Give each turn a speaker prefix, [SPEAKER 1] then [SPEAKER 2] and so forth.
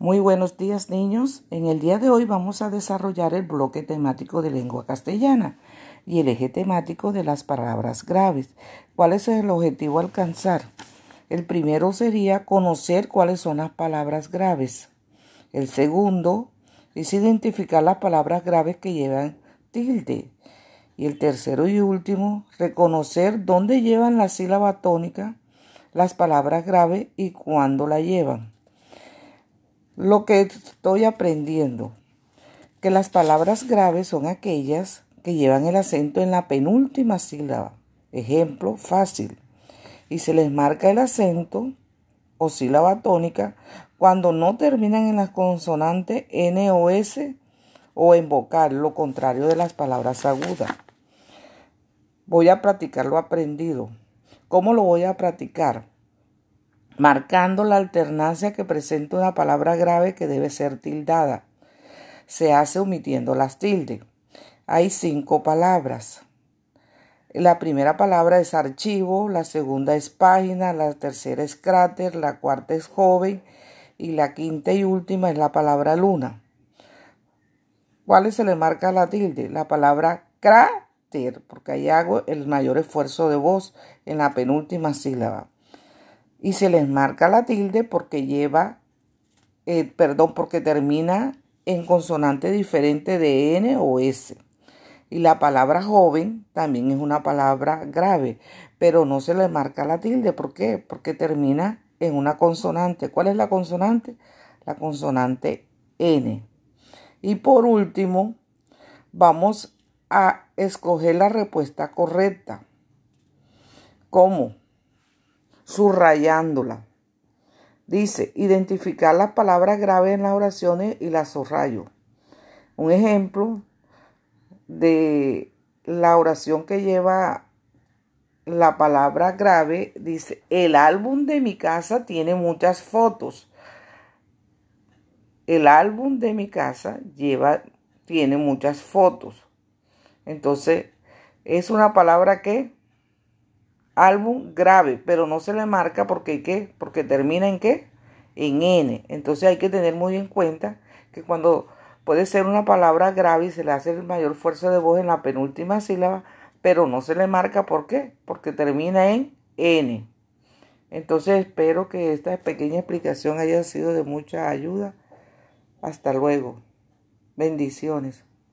[SPEAKER 1] Muy buenos días niños. En el día de hoy vamos a desarrollar el bloque temático de lengua castellana y el eje temático de las palabras graves. ¿Cuál es el objetivo a alcanzar? El primero sería conocer cuáles son las palabras graves. El segundo es identificar las palabras graves que llevan tilde. Y el tercero y último, reconocer dónde llevan la sílaba tónica las palabras graves y cuándo la llevan. Lo que estoy aprendiendo, que las palabras graves son aquellas que llevan el acento en la penúltima sílaba. Ejemplo fácil. Y se les marca el acento o sílaba tónica cuando no terminan en las consonantes N o S o en vocal, lo contrario de las palabras agudas. Voy a practicar lo aprendido. ¿Cómo lo voy a practicar? Marcando la alternancia que presenta una palabra grave que debe ser tildada. Se hace omitiendo las tildes. Hay cinco palabras. La primera palabra es archivo, la segunda es página, la tercera es cráter, la cuarta es joven y la quinta y última es la palabra luna. ¿Cuál se le marca la tilde? La palabra cráter, porque ahí hago el mayor esfuerzo de voz en la penúltima sílaba y se les marca la tilde porque lleva, eh, perdón, porque termina en consonante diferente de N o S. Y la palabra joven también es una palabra grave, pero no se le marca la tilde. ¿Por qué? Porque termina en una consonante. ¿Cuál es la consonante? La consonante N. Y por último, vamos a escoger la respuesta correcta. ¿Cómo? Subrayándola. Dice, identificar las palabras graves en las oraciones y las subrayo. Un ejemplo de la oración que lleva la palabra grave dice, el álbum de mi casa tiene muchas fotos. El álbum de mi casa lleva, tiene muchas fotos. Entonces, es una palabra que álbum grave, pero no se le marca porque ¿qué? Porque termina en qué? En N. Entonces hay que tener muy en cuenta que cuando puede ser una palabra grave y se le hace el mayor esfuerzo de voz en la penúltima sílaba, pero no se le marca ¿por qué? Porque termina en N. Entonces espero que esta pequeña explicación haya sido de mucha ayuda. Hasta luego. Bendiciones.